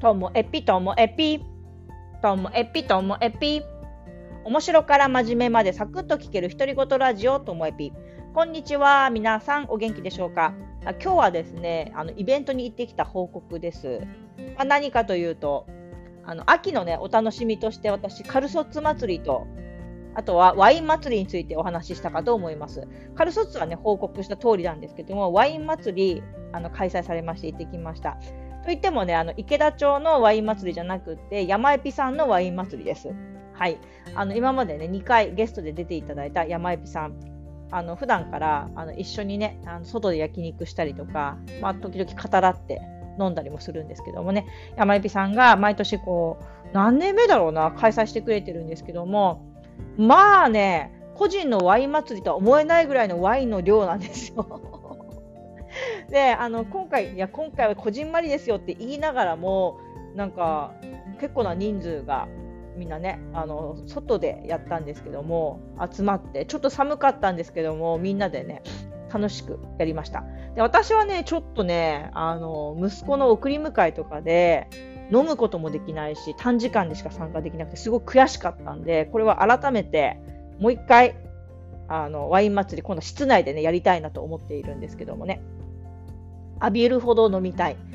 ともえぴともえぴ。ともえぴともえぴ。面白から真面目までサクッと聞ける独り言ラジオともえぴ。こんにちは。皆さんお元気でしょうか？今日はですね、あのイベントに行ってきた報告です。まあ、何かというと、あの秋のね、お楽しみとして私、カルソッツ祭りとあとはワイン祭りについてお話ししたかと思います。カルソッツはね、報告した通りなんですけども、ワイン祭り、あの開催されまして行ってきました。といってもね、あの池田町のワイン祭りじゃなくて、山エピさんのワイン祭りです。はい。あの今までね、2回ゲストで出ていただいた山エピさん。あの普段からあの一緒にね、あの外で焼肉したりとか、まあ、時々語らって飲んだりもするんですけどもね、山エピさんが毎年こう、何年目だろうな、開催してくれてるんですけども、まあね、個人のワイン祭りとは思えないぐらいのワインの量なんですよ。であの今回いや今回はこじんまりですよって言いながらもなんか結構な人数がみんなねあの外でやったんですけども集まってちょっと寒かったんですけどもみんなでね楽しくやりました。で私はねちょっとねあの息子の送り迎えとかで飲むこともできないし短時間でしか参加できなくてすごく悔しかったんでこれは改めてもう一回あのワイン祭り今度室内でねやりたいなと思っているんですけどもね。浴びるほど飲みたい。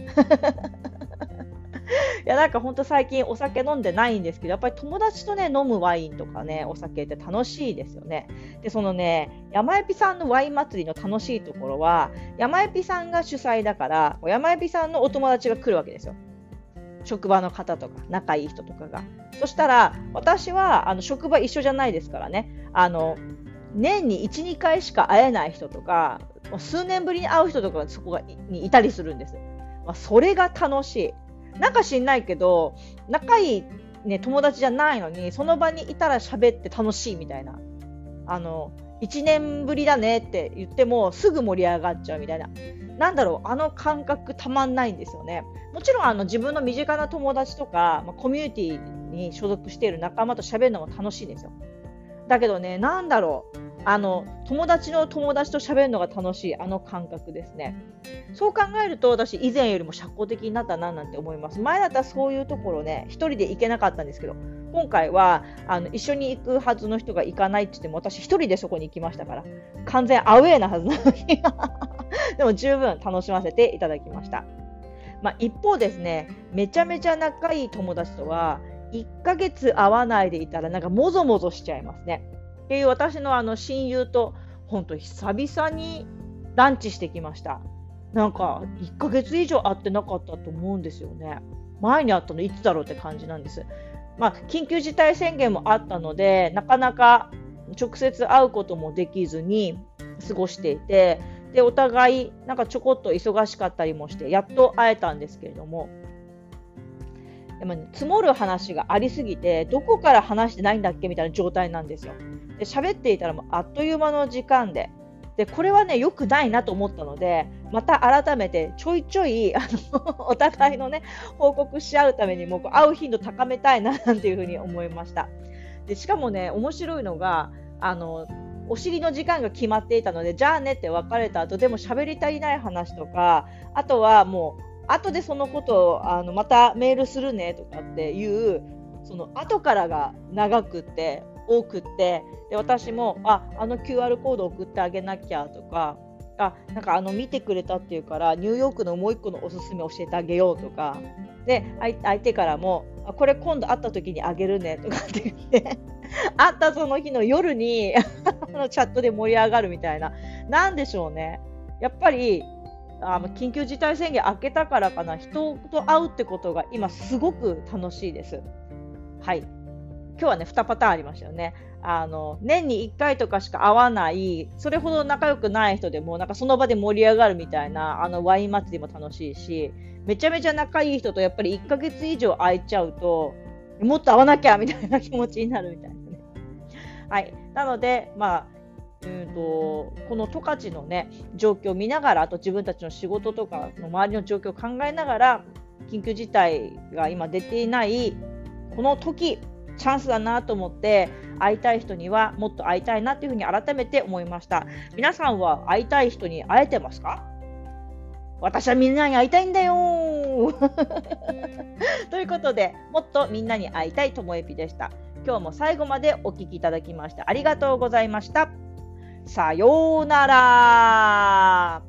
いやなんかほんと最近お酒飲んでないんですけどやっぱり友達とね飲むワインとかねお酒って楽しいですよね。でそのね山エピさんのワイン祭りの楽しいところは山エピさんが主催だから山エピさんのお友達が来るわけですよ。職場の方とか仲いい人とかが。そしたら私はあの職場一緒じゃないですからねあの年に1、2回しか会えない人とか数年ぶりに会う人とかそこがにいたりするんです。まあ、それが楽しい。なんか知んないけど、仲いい、ね、友達じゃないのに、その場にいたら喋って楽しいみたいな。あの、1年ぶりだねって言ってもすぐ盛り上がっちゃうみたいな。なんだろう、あの感覚たまんないんですよね。もちろんあの自分の身近な友達とか、まあ、コミュニティに所属している仲間と喋るのも楽しいんですよ。だけどね、なんだろう。あの友達の友達と喋るのが楽しいあの感覚ですね。そう考えると私以前よりも社交的になったななんて思います。前だったらそういうところね1人で行けなかったんですけど今回はあの一緒に行くはずの人が行かないって言っても私1人でそこに行きましたから完全アウェーなはずなのに でも十分楽しませていただきました。まあ、一方ですねめちゃめちゃ仲いい友達とは1ヶ月会わないでいたらなんかもぞもぞしちゃいますね。っていう私のあの親友と本当久々にランチしてきました。なんか1ヶ月以上会ってなかったと思うんですよね。前に会ったのいつだろうって感じなんです。まあ、緊急事態宣言もあったので、なかなか直接会うこともできずに過ごしていて、でお互いなんかちょこっと忙しかったりもして、やっと会えたんですけれども、でも、ね、積もる話がありすぎて、どこから話してないんだっけみたいな状態なんですよ。で喋っていたらもうあっという間の時間ででこれはね良くないなと思ったのでまた改めてちょいちょいあの お互いのね報告し合うためにもこう会う頻度高めたいななんていうふうに思いましたでしかもね面白いのがあのお尻の時間が決まっていたのでじゃあねって別れた後でも喋り足りない話とかあとはもう後でそのことをあのまたメールするねとかっていうその後からが長くて多くてで私もああの QR コード送ってあげなきゃとかあなんかあの見てくれたっていうからニューヨークのもう一個のおすすめ教えてあげようとかで相手からもあこれ今度会った時にあげるねとかって言って 会ったその日の夜にチャットで盛り上がるみたいな。なんでしょうね。やっぱりあ緊急事態宣言明けたからかな人と会うってことが今すごく楽しいです。はい今日はね2パターンありましたよね。あの年に1回とかしか会わないそれほど仲良くない人でもなんかその場で盛り上がるみたいなあのワイン祭りも楽しいしめちゃめちゃ仲いい人とやっぱり1ヶ月以上会えちゃうともっと会わなきゃみたいな気持ちになるみたいなね。はい、なので、まあうんとこの十勝の、ね、状況を見ながらあと自分たちの仕事とかの周りの状況を考えながら緊急事態が今出ていないこの時チャンスだなと思って会いたい人にはもっと会いたいなというふうに改めて思いました皆さんは会いたい人に会えてますか？私はみんなに会いたいんだよ ということで、もっとみんなに会いたいともえぴでした。今日も最後までお聴きいただきましてありがとうございました。さようなら。